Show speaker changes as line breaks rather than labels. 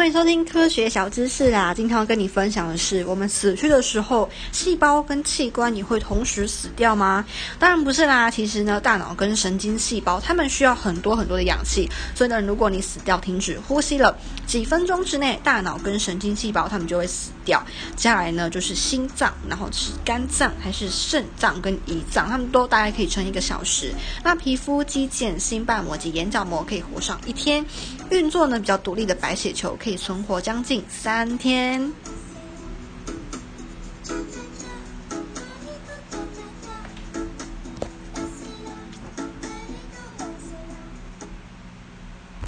欢迎收听科学小知识啦！今天要跟你分享的是，我们死去的时候，细胞跟器官也会同时死掉吗？当然不是啦。其实呢，大脑跟神经细胞，它们需要很多很多的氧气，所以呢，如果你死掉停止呼吸了，几分钟之内，大脑跟神经细胞它们就会死掉。接下来呢，就是心脏，然后是肝脏还是肾脏跟胰脏，它们都大概可以撑一个小时。那皮肤、肌腱、心瓣膜及眼角膜可以活上一天。运作呢比较独立的白血球可以存活将近三天。